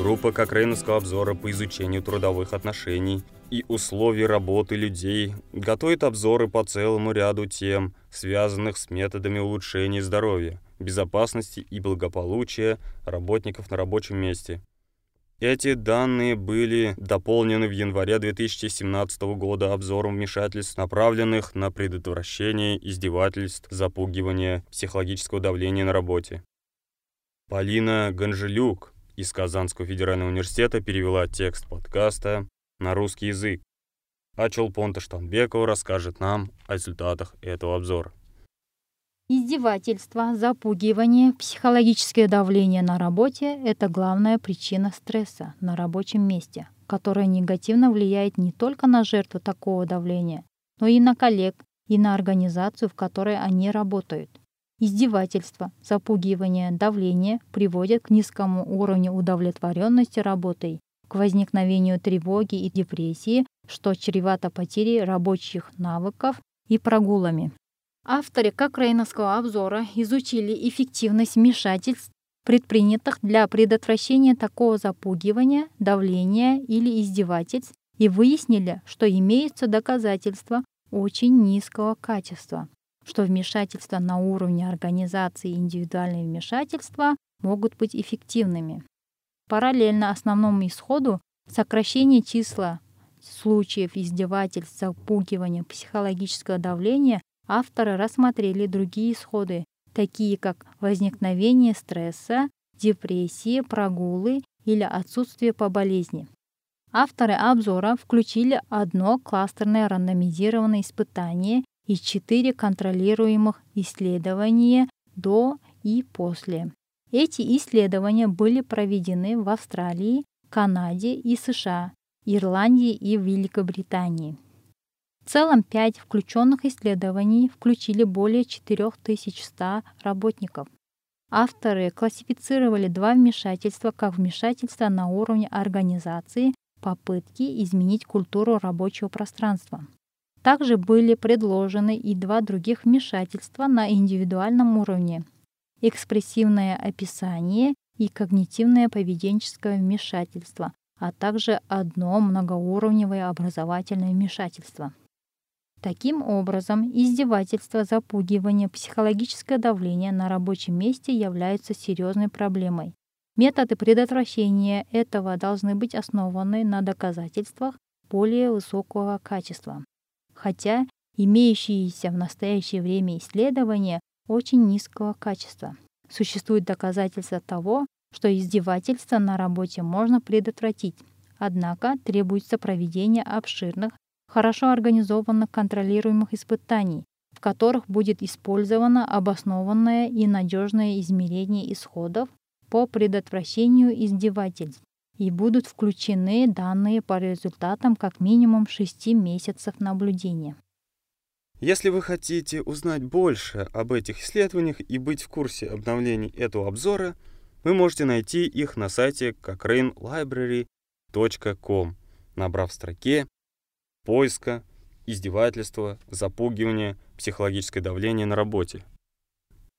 Группа Кокрейновского обзора по изучению трудовых отношений и условий работы людей готовит обзоры по целому ряду тем, связанных с методами улучшения здоровья, безопасности и благополучия работников на рабочем месте. Эти данные были дополнены в январе 2017 года обзором вмешательств, направленных на предотвращение издевательств, запугивания, психологического давления на работе. Полина Ганжелюк из Казанского федерального университета перевела текст подкаста на русский язык. А Чолпонта Штанбекова расскажет нам о результатах этого обзора. Издевательство, запугивание, психологическое давление на работе – это главная причина стресса на рабочем месте, которая негативно влияет не только на жертву такого давления, но и на коллег, и на организацию, в которой они работают. Издевательство, запугивание, давление приводят к низкому уровню удовлетворенности работой, к возникновению тревоги и депрессии, что чревато потерей рабочих навыков и прогулами. Авторы Кокрейновского обзора изучили эффективность вмешательств, предпринятых для предотвращения такого запугивания, давления или издевательств, и выяснили, что имеются доказательства очень низкого качества, что вмешательства на уровне организации и индивидуальные вмешательства могут быть эффективными. Параллельно основному исходу сокращение числа случаев издевательств, запугивания, психологического давления авторы рассмотрели другие исходы, такие как возникновение стресса, депрессии, прогулы или отсутствие по болезни. Авторы обзора включили одно кластерное рандомизированное испытание и четыре контролируемых исследования до и после. Эти исследования были проведены в Австралии, Канаде и США, Ирландии и Великобритании. В целом, пять включенных исследований включили более 4100 работников. Авторы классифицировали два вмешательства как вмешательства на уровне организации, попытки изменить культуру рабочего пространства. Также были предложены и два других вмешательства на индивидуальном уровне – экспрессивное описание и когнитивное поведенческое вмешательство, а также одно многоуровневое образовательное вмешательство. Таким образом, издевательство, запугивание, психологическое давление на рабочем месте являются серьезной проблемой. Методы предотвращения этого должны быть основаны на доказательствах более высокого качества. Хотя имеющиеся в настоящее время исследования очень низкого качества. Существует доказательства того, что издевательство на работе можно предотвратить, однако требуется проведение обширных хорошо организованных контролируемых испытаний, в которых будет использовано обоснованное и надежное измерение исходов по предотвращению издевательств и будут включены данные по результатам как минимум 6 месяцев наблюдения. Если вы хотите узнать больше об этих исследованиях и быть в курсе обновлений этого обзора, вы можете найти их на сайте cochranelibrary.com, набрав в строке поиска, издевательства, запугивания, психологическое давление на работе.